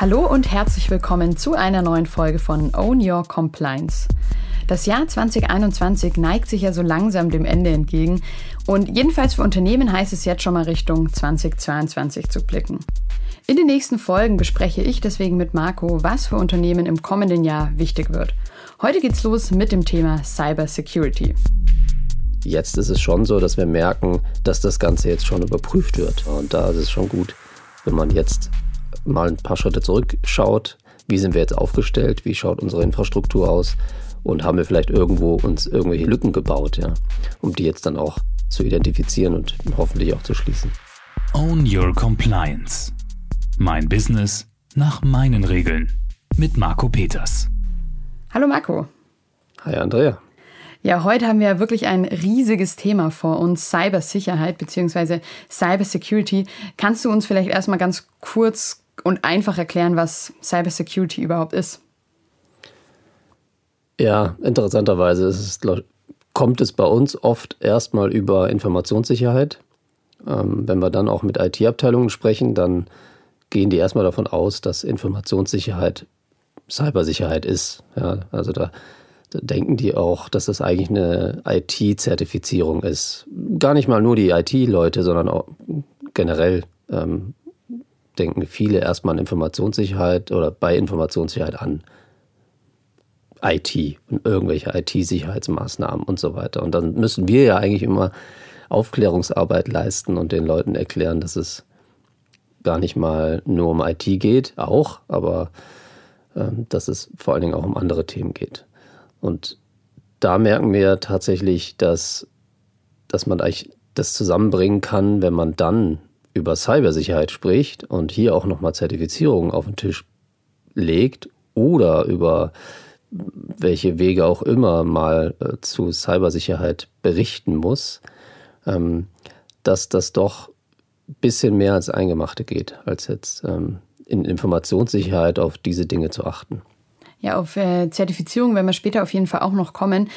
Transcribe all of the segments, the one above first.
Hallo und herzlich willkommen zu einer neuen Folge von Own Your Compliance. Das Jahr 2021 neigt sich ja so langsam dem Ende entgegen und jedenfalls für Unternehmen heißt es jetzt schon mal Richtung 2022 zu blicken. In den nächsten Folgen bespreche ich deswegen mit Marco, was für Unternehmen im kommenden Jahr wichtig wird. Heute geht's los mit dem Thema Cyber Security. Jetzt ist es schon so, dass wir merken, dass das Ganze jetzt schon überprüft wird. Und da ist es schon gut, wenn man jetzt mal ein paar Schritte zurückschaut, wie sind wir jetzt aufgestellt, wie schaut unsere Infrastruktur aus und haben wir vielleicht irgendwo uns irgendwelche Lücken gebaut, ja, um die jetzt dann auch zu identifizieren und hoffentlich auch zu schließen. Own Your Compliance. Mein Business nach meinen Regeln. Mit Marco Peters. Hallo Marco. Hi Andrea. Ja, heute haben wir wirklich ein riesiges Thema vor uns, Cybersicherheit bzw. Cybersecurity. Kannst du uns vielleicht erstmal ganz kurz und einfach erklären, was Cybersecurity überhaupt ist? Ja, interessanterweise es, kommt es bei uns oft erstmal über Informationssicherheit. Ähm, wenn wir dann auch mit IT-Abteilungen sprechen, dann gehen die erstmal davon aus, dass Informationssicherheit Cybersicherheit ist. Ja, also da denken die auch, dass das eigentlich eine IT-Zertifizierung ist. Gar nicht mal nur die IT-Leute, sondern auch generell ähm, denken viele erstmal an Informationssicherheit oder bei Informationssicherheit an IT und irgendwelche IT-Sicherheitsmaßnahmen und so weiter. Und dann müssen wir ja eigentlich immer Aufklärungsarbeit leisten und den Leuten erklären, dass es gar nicht mal nur um IT geht, auch, aber ähm, dass es vor allen Dingen auch um andere Themen geht. Und da merken wir tatsächlich, dass, dass man eigentlich das zusammenbringen kann, wenn man dann über Cybersicherheit spricht und hier auch nochmal Zertifizierungen auf den Tisch legt oder über welche Wege auch immer mal äh, zu Cybersicherheit berichten muss, ähm, dass das doch ein bisschen mehr als Eingemachte geht, als jetzt ähm, in Informationssicherheit auf diese Dinge zu achten. Ja, auf äh, Zertifizierung werden wir später auf jeden Fall auch noch kommen.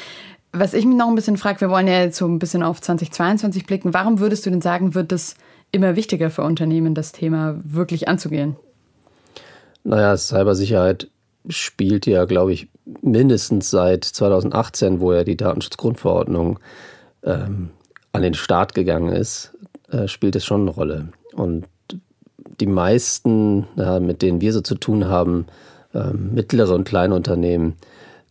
Was ich mich noch ein bisschen frage, wir wollen ja jetzt so ein bisschen auf 2022 blicken. Warum würdest du denn sagen, wird es immer wichtiger für Unternehmen, das Thema wirklich anzugehen? Naja, Cybersicherheit spielt ja, glaube ich, mindestens seit 2018, wo ja die Datenschutzgrundverordnung ähm, an den Start gegangen ist, äh, spielt es schon eine Rolle. Und die meisten, ja, mit denen wir so zu tun haben, ähm, mittlere und kleine Unternehmen,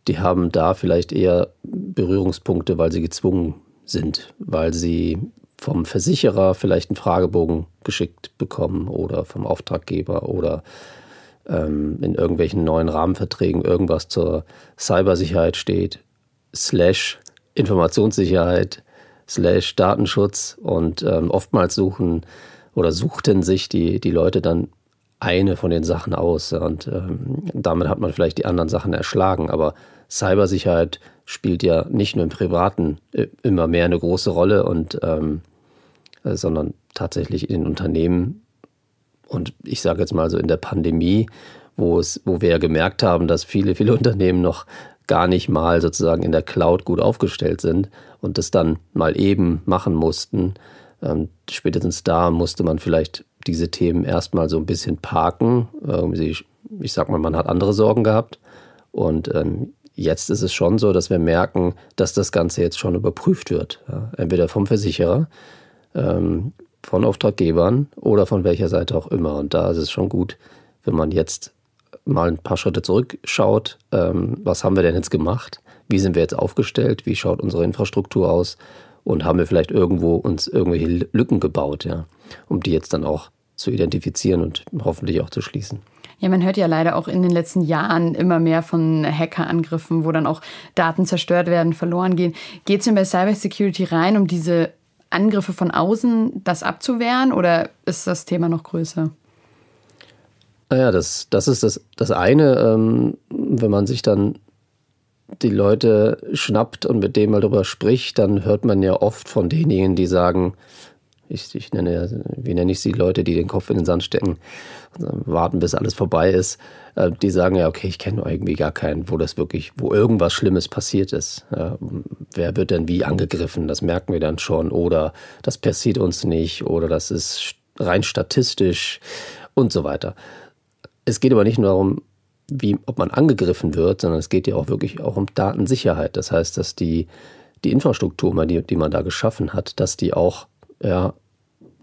die haben da vielleicht eher Berührungspunkte, weil sie gezwungen sind, weil sie vom Versicherer vielleicht einen Fragebogen geschickt bekommen oder vom Auftraggeber oder ähm, in irgendwelchen neuen Rahmenverträgen irgendwas zur Cybersicherheit steht, slash Informationssicherheit, slash Datenschutz und ähm, oftmals suchen oder suchten sich die, die Leute dann eine von den Sachen aus. Und ähm, damit hat man vielleicht die anderen Sachen erschlagen. Aber Cybersicherheit spielt ja nicht nur im Privaten äh, immer mehr eine große Rolle und ähm, äh, sondern tatsächlich in Unternehmen und ich sage jetzt mal so in der Pandemie, wo es, wo wir ja gemerkt haben, dass viele, viele Unternehmen noch gar nicht mal sozusagen in der Cloud gut aufgestellt sind und das dann mal eben machen mussten. Ähm, spätestens da musste man vielleicht diese Themen erstmal so ein bisschen parken. Irgendwie, ich sag mal, man hat andere Sorgen gehabt. Und ähm, jetzt ist es schon so, dass wir merken, dass das Ganze jetzt schon überprüft wird. Ja? Entweder vom Versicherer, ähm, von Auftraggebern oder von welcher Seite auch immer. Und da ist es schon gut, wenn man jetzt mal ein paar Schritte zurückschaut. Ähm, was haben wir denn jetzt gemacht? Wie sind wir jetzt aufgestellt? Wie schaut unsere Infrastruktur aus? Und haben wir vielleicht irgendwo uns irgendwelche Lücken gebaut, ja? um die jetzt dann auch zu identifizieren und hoffentlich auch zu schließen. Ja, man hört ja leider auch in den letzten Jahren immer mehr von Hackerangriffen, wo dann auch Daten zerstört werden, verloren gehen. Geht es denn bei Cybersecurity rein, um diese Angriffe von außen, das abzuwehren oder ist das Thema noch größer? Naja, das, das ist das, das eine, ähm, wenn man sich dann die Leute schnappt und mit denen mal darüber spricht, dann hört man ja oft von denjenigen, die sagen, ich, ich nenne, wie nenne ich sie, Leute, die den Kopf in den Sand stecken, warten, bis alles vorbei ist. Äh, die sagen ja, okay, ich kenne irgendwie gar keinen, wo das wirklich, wo irgendwas Schlimmes passiert ist. Wer wird denn wie angegriffen? Das merken wir dann schon. Oder das passiert uns nicht. Oder das ist rein statistisch und so weiter. es geht aber nicht nur darum, wie, ob man angegriffen wird, sondern es geht ja auch wirklich auch um Datensicherheit. Das heißt, dass die, die Infrastruktur, die, die man da geschaffen hat, dass die auch ja,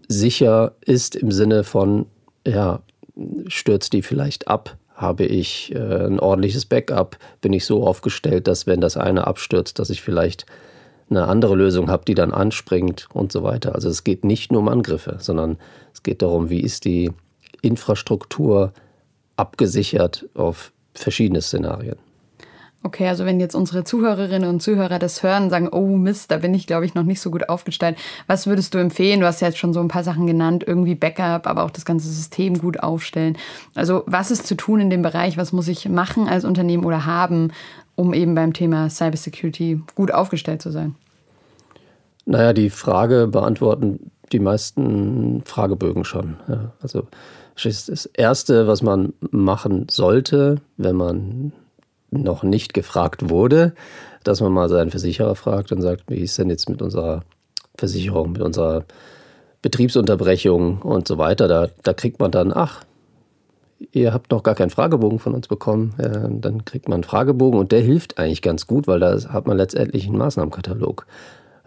sicher ist im Sinne von, ja, stürzt die vielleicht ab? Habe ich äh, ein ordentliches Backup? Bin ich so aufgestellt, dass wenn das eine abstürzt, dass ich vielleicht eine andere Lösung habe, die dann anspringt und so weiter. Also es geht nicht nur um Angriffe, sondern es geht darum, wie ist die Infrastruktur abgesichert auf verschiedene Szenarien. Okay, also wenn jetzt unsere Zuhörerinnen und Zuhörer das hören, sagen, oh Mist, da bin ich, glaube ich, noch nicht so gut aufgestellt. Was würdest du empfehlen? Du hast ja jetzt schon so ein paar Sachen genannt, irgendwie Backup, aber auch das ganze System gut aufstellen. Also was ist zu tun in dem Bereich? Was muss ich machen als Unternehmen oder haben, um eben beim Thema Cybersecurity gut aufgestellt zu sein? Naja, die Frage beantworten die meisten Fragebögen schon. Ja, also das Erste, was man machen sollte, wenn man noch nicht gefragt wurde, dass man mal seinen Versicherer fragt und sagt, wie ist denn jetzt mit unserer Versicherung, mit unserer Betriebsunterbrechung und so weiter. Da, da kriegt man dann, ach, ihr habt noch gar keinen Fragebogen von uns bekommen. Ja, dann kriegt man einen Fragebogen und der hilft eigentlich ganz gut, weil da hat man letztendlich einen Maßnahmenkatalog.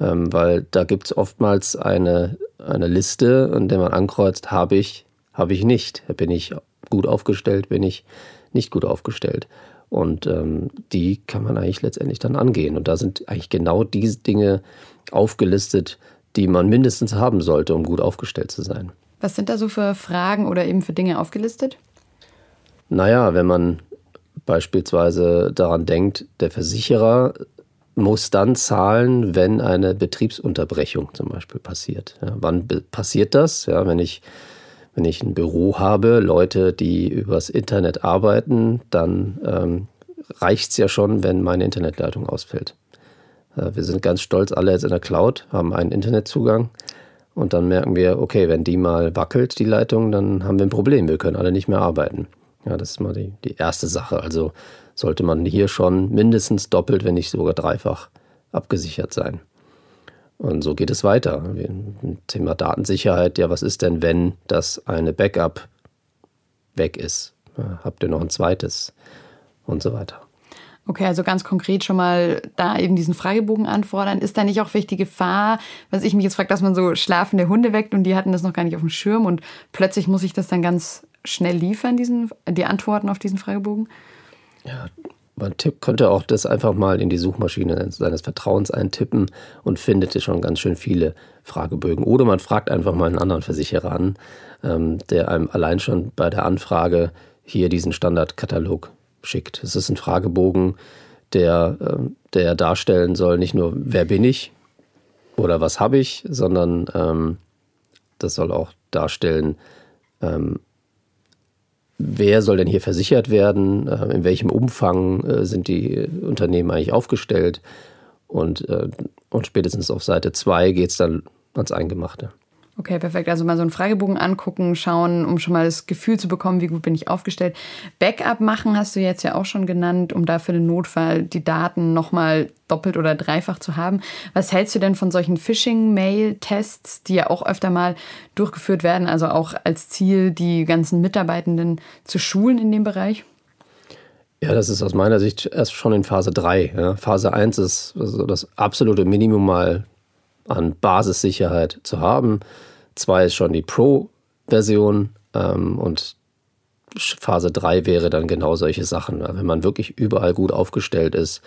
Ähm, weil da gibt es oftmals eine, eine Liste, in der man ankreuzt, habe ich, habe ich nicht. Bin ich gut aufgestellt, bin ich nicht gut aufgestellt. Und ähm, die kann man eigentlich letztendlich dann angehen. Und da sind eigentlich genau diese Dinge aufgelistet, die man mindestens haben sollte, um gut aufgestellt zu sein. Was sind da so für Fragen oder eben für Dinge aufgelistet? Naja, wenn man beispielsweise daran denkt, der Versicherer muss dann zahlen, wenn eine Betriebsunterbrechung zum Beispiel passiert. Ja, wann passiert das? Ja, wenn ich wenn ich ein Büro habe, Leute, die übers Internet arbeiten, dann ähm, reicht es ja schon, wenn meine Internetleitung ausfällt. Äh, wir sind ganz stolz alle jetzt in der Cloud, haben einen Internetzugang und dann merken wir, okay, wenn die mal wackelt, die Leitung, dann haben wir ein Problem, wir können alle nicht mehr arbeiten. Ja, das ist mal die, die erste Sache. Also sollte man hier schon mindestens doppelt, wenn nicht sogar dreifach abgesichert sein. Und so geht es weiter. Thema Datensicherheit, ja, was ist denn, wenn das eine Backup weg ist? Habt ihr noch ein zweites? Und so weiter. Okay, also ganz konkret schon mal da eben diesen Fragebogen anfordern. Ist da nicht auch welche Gefahr, was ich mich jetzt frage, dass man so schlafende Hunde weckt und die hatten das noch gar nicht auf dem Schirm und plötzlich muss ich das dann ganz schnell liefern, diesen, die Antworten auf diesen Fragebogen? Ja, man Tipp könnte auch das einfach mal in die Suchmaschine seines Vertrauens eintippen und findet schon ganz schön viele Fragebögen. Oder man fragt einfach mal einen anderen Versicherer an, ähm, der einem allein schon bei der Anfrage hier diesen Standardkatalog schickt. Es ist ein Fragebogen, der, ähm, der darstellen soll, nicht nur, wer bin ich oder was habe ich, sondern ähm, das soll auch darstellen, wer soll denn hier versichert werden, äh, in welchem Umfang äh, sind die Unternehmen eigentlich aufgestellt und, äh, und spätestens auf Seite 2 geht es dann ans Eingemachte. Okay, perfekt. Also mal so einen Fragebogen angucken, schauen, um schon mal das Gefühl zu bekommen, wie gut bin ich aufgestellt. Backup machen hast du jetzt ja auch schon genannt, um da für den Notfall die Daten nochmal doppelt oder dreifach zu haben. Was hältst du denn von solchen Phishing-Mail-Tests, die ja auch öfter mal durchgeführt werden, also auch als Ziel, die ganzen Mitarbeitenden zu schulen in dem Bereich? Ja, das ist aus meiner Sicht erst schon in Phase 3. Ja. Phase 1 ist also das absolute Minimum mal an Basissicherheit zu haben. Zwei ist schon die Pro-Version ähm, und Phase 3 wäre dann genau solche Sachen. Wenn man wirklich überall gut aufgestellt ist,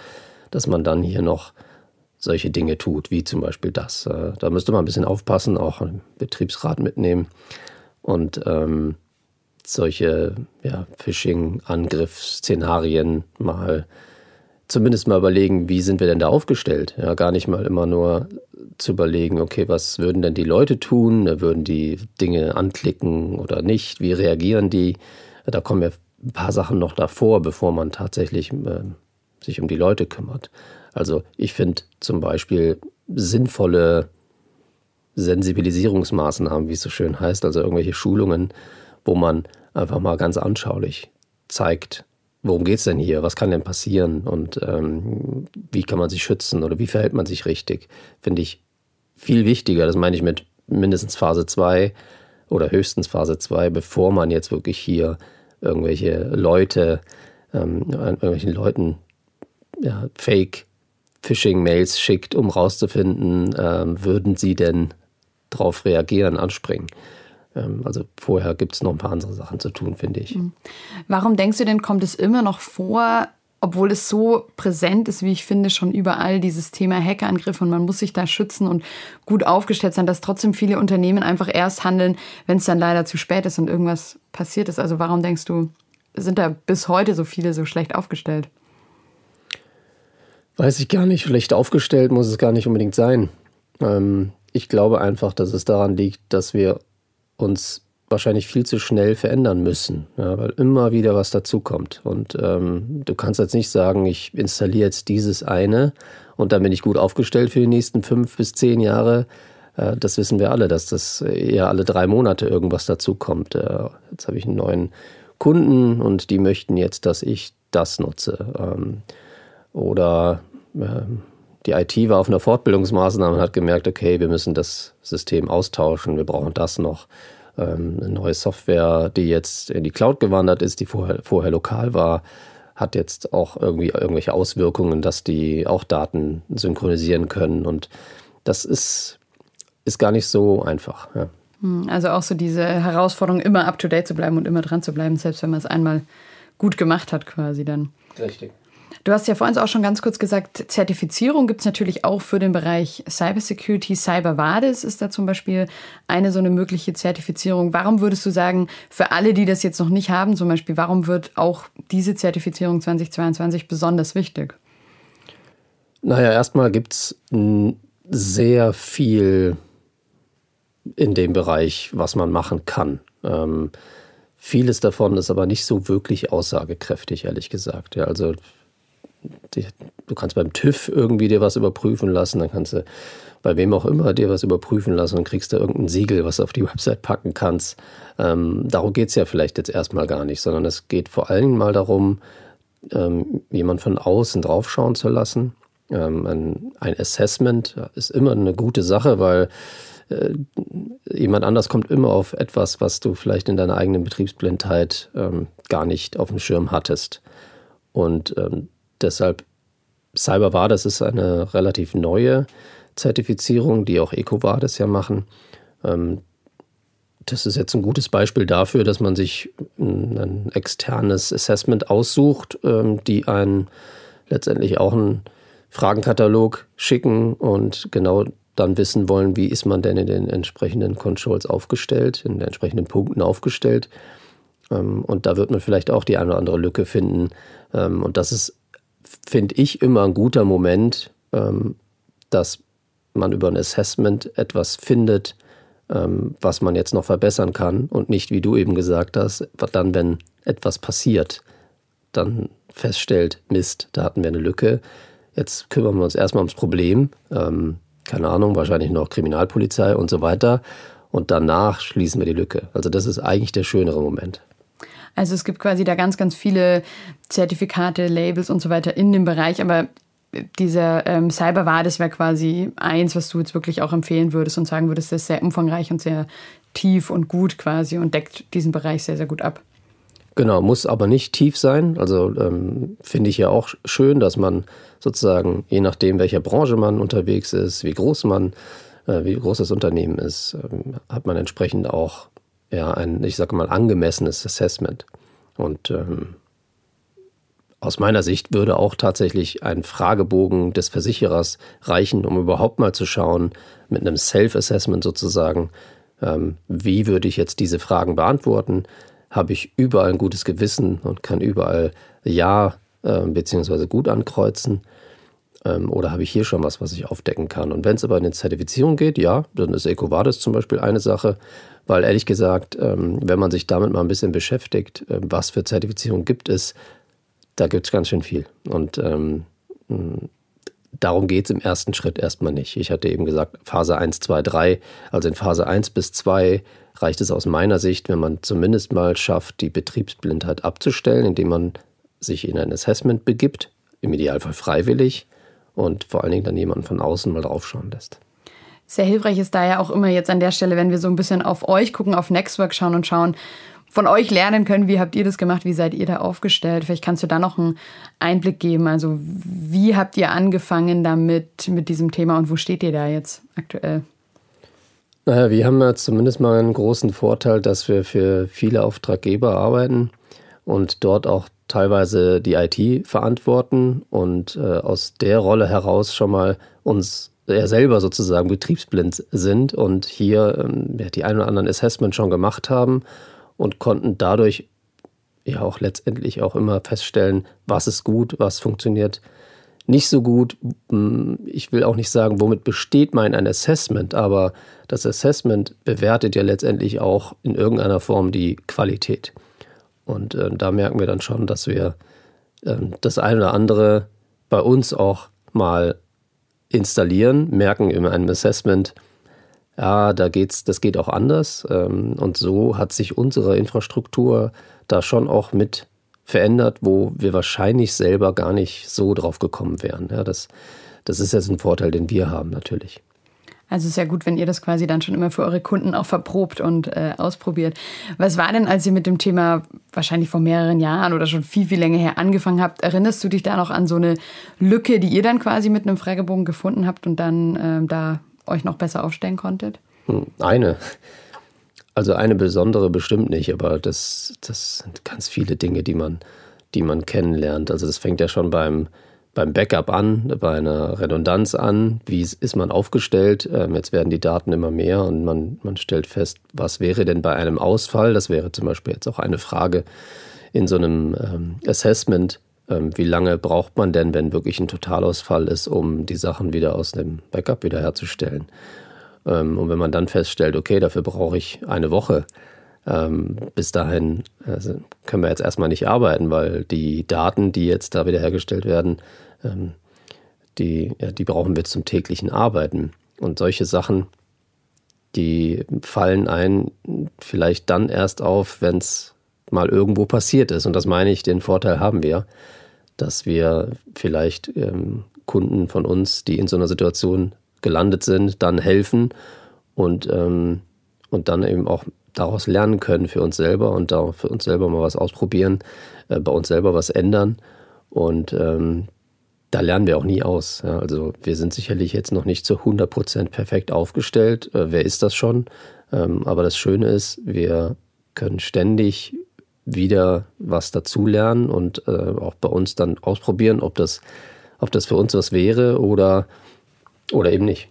dass man dann hier noch solche Dinge tut, wie zum Beispiel das. Äh, da müsste man ein bisschen aufpassen, auch einen Betriebsrat mitnehmen und ähm, solche ja, Phishing-Angriffsszenarien mal zumindest mal überlegen, wie sind wir denn da aufgestellt? Ja, gar nicht mal immer nur zu überlegen, okay, was würden denn die Leute tun? Würden die Dinge anklicken oder nicht? Wie reagieren die? Da kommen ja ein paar Sachen noch davor, bevor man tatsächlich äh, sich um die Leute kümmert. Also ich finde zum Beispiel sinnvolle Sensibilisierungsmaßnahmen, wie es so schön heißt, also irgendwelche Schulungen, wo man einfach mal ganz anschaulich zeigt, worum geht es denn hier, was kann denn passieren und ähm, wie kann man sich schützen oder wie verhält man sich richtig, finde ich viel wichtiger. Das meine ich mit mindestens Phase 2 oder höchstens Phase 2, bevor man jetzt wirklich hier irgendwelche Leute, ähm, irgendwelchen Leuten ja, Fake Phishing-Mails schickt, um rauszufinden, ähm, würden sie denn darauf reagieren, anspringen. Ähm, also vorher gibt es noch ein paar andere Sachen zu tun, finde ich. Mhm. Warum denkst du denn, kommt es immer noch vor, obwohl es so präsent ist, wie ich finde, schon überall dieses Thema Hackerangriff und man muss sich da schützen und gut aufgestellt sein, dass trotzdem viele Unternehmen einfach erst handeln, wenn es dann leider zu spät ist und irgendwas passiert ist. Also warum denkst du, sind da bis heute so viele so schlecht aufgestellt? Weiß ich gar nicht. Schlecht aufgestellt muss es gar nicht unbedingt sein. Ähm, ich glaube einfach, dass es daran liegt, dass wir uns wahrscheinlich viel zu schnell verändern müssen, ja, weil immer wieder was dazukommt. Und ähm, du kannst jetzt nicht sagen, ich installiere jetzt dieses eine und dann bin ich gut aufgestellt für die nächsten fünf bis zehn Jahre. Äh, das wissen wir alle, dass das eher alle drei Monate irgendwas dazukommt. Äh, jetzt habe ich einen neuen Kunden und die möchten jetzt, dass ich das nutze. Ähm, oder ähm, die IT war auf einer Fortbildungsmaßnahme und hat gemerkt, okay, wir müssen das System austauschen, wir brauchen das noch ähm, eine neue Software, die jetzt in die Cloud gewandert ist, die vorher, vorher lokal war, hat jetzt auch irgendwie irgendwelche Auswirkungen, dass die auch Daten synchronisieren können. Und das ist, ist gar nicht so einfach. Ja. Hm, also auch so diese Herausforderung, immer up-to-date zu bleiben und immer dran zu bleiben, selbst wenn man es einmal gut gemacht hat quasi dann. Richtig. Du hast ja vorhin auch schon ganz kurz gesagt, Zertifizierung gibt es natürlich auch für den Bereich Cybersecurity. CyberVadis ist da zum Beispiel eine so eine mögliche Zertifizierung. Warum würdest du sagen, für alle, die das jetzt noch nicht haben, zum Beispiel, warum wird auch diese Zertifizierung 2022 besonders wichtig? Naja, erstmal gibt es sehr viel in dem Bereich, was man machen kann. Ähm, vieles davon ist aber nicht so wirklich aussagekräftig, ehrlich gesagt. Ja, also du kannst beim TÜV irgendwie dir was überprüfen lassen, dann kannst du bei wem auch immer dir was überprüfen lassen und kriegst da irgendein Siegel, was du auf die Website packen kannst. Ähm, darum geht es ja vielleicht jetzt erstmal gar nicht, sondern es geht vor allem mal darum, ähm, jemand von außen draufschauen zu lassen. Ähm, ein, ein, Assessment ist immer eine gute Sache, weil äh, jemand anders kommt immer auf etwas, was du vielleicht in deiner eigenen Betriebsblindheit ähm, gar nicht auf dem Schirm hattest. Und ähm, Deshalb CyberVadis ist eine relativ neue Zertifizierung, die auch EcoVadis ja machen. Ähm, das ist jetzt ein gutes Beispiel dafür, dass man sich ein externes Assessment aussucht, ähm, die einen letztendlich auch einen Fragenkatalog schicken und genau dann wissen wollen, wie ist man denn in den entsprechenden Controls aufgestellt, in den entsprechenden Punkten aufgestellt. Ähm, und da wird man vielleicht auch die eine oder andere Lücke finden. Und das ist finde ich, immer ein guter Moment, ähm, dass man über ein Assessment etwas findet, ähm, was man jetzt noch verbessern kann und nicht, wie du eben gesagt hast, dann, wenn etwas passiert, dann feststellt, Mist, da hatten wir eine Lücke. Jetzt kümmern wir uns erstmal ums Problem. Ähm, keine Ahnung, wahrscheinlich noch Kriminalpolizei und so weiter. Und danach schließen wir die Lücke. Also das ist eigentlich der schönere Moment. Also es gibt quasi da ganz, ganz viele Zertifikate, Labels und so weiter in dem Bereich, aber dieser ähm, Cyberwar, das wäre quasi eins, was du jetzt wirklich auch empfehlen würdest und sagen würdest, das ist sehr umfangreich und sehr tief und gut quasi und deckt diesen Bereich sehr, sehr gut ab. Genau, muss aber nicht tief sein. Also ähm, finde ich ja auch schön, dass man sozusagen, je nachdem, welcher Branche man unterwegs ist, wie groß man, äh, wie groß das Unternehmen ist, ähm, hat man entsprechend auch ja, ein, ich sage mal, angemessenes Assessment. Und ähm, aus meiner Sicht würde auch tatsächlich ein Fragebogen des Versicherers reichen, um überhaupt mal zu schauen, mit einem Self-Assessment sozusagen, ähm, wie würde ich jetzt diese Fragen beantworten? Habe ich überall ein gutes Gewissen und kann überall Ja äh, bzw. gut ankreuzen? Ähm, oder habe ich hier schon was, was ich aufdecken kann? Und wenn es aber in eine Zertifizierung geht, ja, dann ist EcoVadis zum Beispiel eine Sache. Weil ehrlich gesagt, ähm, wenn man sich damit mal ein bisschen beschäftigt, ähm, was für Zertifizierung gibt es, da gibt es ganz schön viel. Und ähm, darum geht es im ersten Schritt erstmal nicht. Ich hatte eben gesagt, Phase 1, 2, 3. Also in Phase 1 bis 2 reicht es aus meiner Sicht, wenn man zumindest mal schafft, die Betriebsblindheit abzustellen, indem man sich in ein Assessment begibt, im Idealfall freiwillig und vor allen Dingen dann jemanden von außen mal draufschauen lässt. Sehr hilfreich ist da ja auch immer jetzt an der Stelle, wenn wir so ein bisschen auf euch gucken, auf Nextwork schauen und schauen, von euch lernen können. Wie habt ihr das gemacht? Wie seid ihr da aufgestellt? Vielleicht kannst du da noch einen Einblick geben. Also wie habt ihr angefangen damit, mit diesem Thema und wo steht ihr da jetzt aktuell? Naja, wir haben ja zumindest mal einen großen Vorteil, dass wir für viele Auftraggeber arbeiten und dort auch teilweise die IT verantworten und äh, aus der Rolle heraus schon mal uns ja selber sozusagen betriebsblind sind und hier ähm, die ein oder anderen Assessment schon gemacht haben und konnten dadurch ja auch letztendlich auch immer feststellen, was ist gut, was funktioniert nicht so gut. Hm, ich will auch nicht sagen, womit besteht mein ein Assessment, aber das Assessment bewertet ja letztendlich auch in irgendeiner Form die Qualität. Und äh, da merken wir dann schon, dass wir äh, das eine oder andere bei uns auch mal installieren, merken in einem Assessment, ja, da geht's, das geht auch anders. Ähm, und so hat sich unsere Infrastruktur da schon auch mit verändert, wo wir wahrscheinlich selber gar nicht so drauf gekommen wären. Ja, das, das ist jetzt ein Vorteil, den wir haben natürlich. Also ist ja gut, wenn ihr das quasi dann schon immer für eure Kunden auch verprobt und äh, ausprobiert. Was war denn, als ihr mit dem Thema wahrscheinlich vor mehreren Jahren oder schon viel, viel länger her angefangen habt? Erinnerst du dich da noch an so eine Lücke, die ihr dann quasi mit einem Fragebogen gefunden habt und dann äh, da euch noch besser aufstellen konntet? Hm, eine. Also eine besondere bestimmt nicht, aber das, das sind ganz viele Dinge, die man, die man kennenlernt. Also das fängt ja schon beim beim Backup an, bei einer Redundanz an, wie ist man aufgestellt. Ähm, jetzt werden die Daten immer mehr und man, man stellt fest, was wäre denn bei einem Ausfall? Das wäre zum Beispiel jetzt auch eine Frage in so einem ähm, Assessment. Ähm, wie lange braucht man denn, wenn wirklich ein Totalausfall ist, um die Sachen wieder aus dem Backup wiederherzustellen? Und wenn man dann feststellt, okay, dafür brauche ich eine Woche, ähm, bis dahin also können wir jetzt erstmal nicht arbeiten, weil die Daten, die jetzt da wiederhergestellt werden, ähm, die, ja, die brauchen wir zum täglichen Arbeiten. Und solche Sachen, die fallen ein vielleicht dann erst auf, wenn es mal irgendwo passiert ist. Und das meine ich, den Vorteil haben wir, dass wir vielleicht ähm, Kunden von uns, die in so einer Situation gelandet sind, dann helfen und, ähm, und dann eben auch daraus lernen können für uns selber und da für uns selber mal was ausprobieren, äh, bei uns selber was ändern. Und ähm, da lernen wir auch nie aus. Ja, also wir sind sicherlich jetzt noch nicht zu 100 Prozent perfekt aufgestellt. Äh, wer ist das schon? Ähm, aber das Schöne ist, wir können ständig wieder was dazulernen und äh, auch bei uns dann ausprobieren, ob das, ob das für uns was wäre oder, oder eben nicht.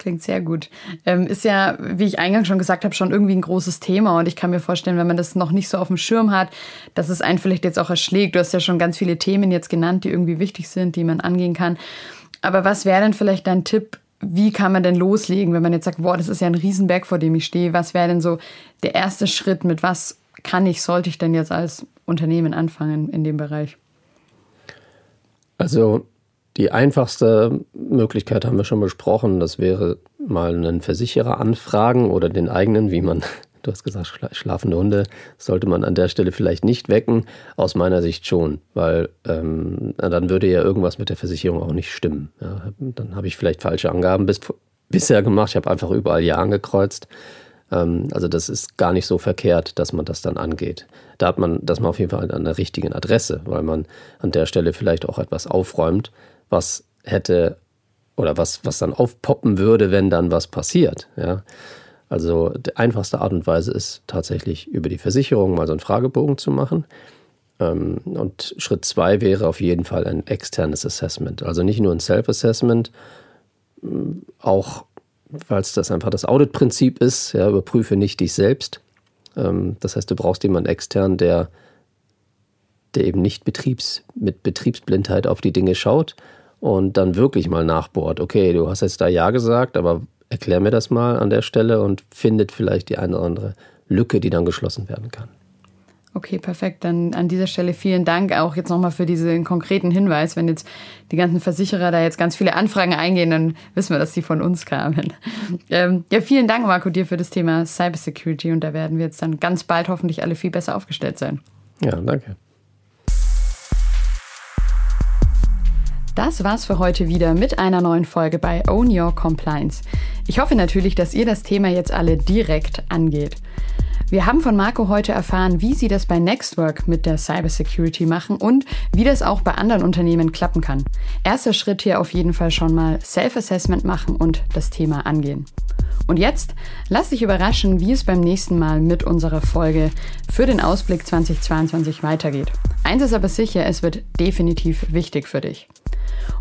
Klingt sehr gut. Ähm, ist ja, wie ich eingangs schon gesagt habe, schon irgendwie ein großes Thema. Und ich kann mir vorstellen, wenn man das noch nicht so auf dem Schirm hat, dass es einen vielleicht jetzt auch erschlägt. Du hast ja schon ganz viele Themen jetzt genannt, die irgendwie wichtig sind, die man angehen kann. Aber was wäre denn vielleicht dein Tipp? Wie kann man denn loslegen, wenn man jetzt sagt, boah, das ist ja ein Riesenberg, vor dem ich stehe? Was wäre denn so der erste Schritt? Mit was kann ich, sollte ich denn jetzt als Unternehmen anfangen in dem Bereich? Also die einfachste Möglichkeit haben wir schon besprochen. Das wäre mal einen Versicherer anfragen oder den eigenen, wie man, du hast gesagt, schlafende Hunde sollte man an der Stelle vielleicht nicht wecken. Aus meiner Sicht schon, weil ähm, dann würde ja irgendwas mit der Versicherung auch nicht stimmen. Ja, dann habe ich vielleicht falsche Angaben bis, bisher gemacht. Ich habe einfach überall Ja angekreuzt. Ähm, also das ist gar nicht so verkehrt, dass man das dann angeht. Da hat man das mal auf jeden Fall an der richtigen Adresse, weil man an der Stelle vielleicht auch etwas aufräumt, was hätte oder was, was dann aufpoppen würde, wenn dann was passiert. Ja? Also die einfachste Art und Weise ist tatsächlich über die Versicherung mal so einen Fragebogen zu machen. Ähm, und Schritt zwei wäre auf jeden Fall ein externes Assessment. Also nicht nur ein Self-Assessment, mm, auch weil es das einfach das Audit-Prinzip ist, ja, überprüfe nicht dich selbst. Ähm, das heißt, du brauchst jemanden extern, der, der eben nicht Betriebs, mit Betriebsblindheit auf die Dinge schaut, und dann wirklich mal nachbohrt. Okay, du hast jetzt da Ja gesagt, aber erklär mir das mal an der Stelle und findet vielleicht die eine oder andere Lücke, die dann geschlossen werden kann. Okay, perfekt. Dann an dieser Stelle vielen Dank auch jetzt nochmal für diesen konkreten Hinweis. Wenn jetzt die ganzen Versicherer da jetzt ganz viele Anfragen eingehen, dann wissen wir, dass die von uns kamen. Ähm, ja, vielen Dank, Marco, dir für das Thema Cybersecurity und da werden wir jetzt dann ganz bald hoffentlich alle viel besser aufgestellt sein. Ja, danke. Das war's für heute wieder mit einer neuen Folge bei Own Your Compliance. Ich hoffe natürlich, dass ihr das Thema jetzt alle direkt angeht. Wir haben von Marco heute erfahren, wie sie das bei Nextwork mit der Cybersecurity machen und wie das auch bei anderen Unternehmen klappen kann. Erster Schritt hier auf jeden Fall schon mal Self-Assessment machen und das Thema angehen. Und jetzt lass dich überraschen, wie es beim nächsten Mal mit unserer Folge für den Ausblick 2022 weitergeht. Eins ist aber sicher, es wird definitiv wichtig für dich.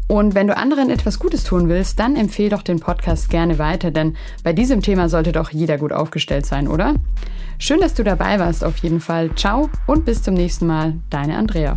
Und wenn du anderen etwas Gutes tun willst, dann empfehle doch den Podcast gerne weiter, denn bei diesem Thema sollte doch jeder gut aufgestellt sein, oder? Schön, dass du dabei warst auf jeden Fall. Ciao und bis zum nächsten Mal. Deine Andrea.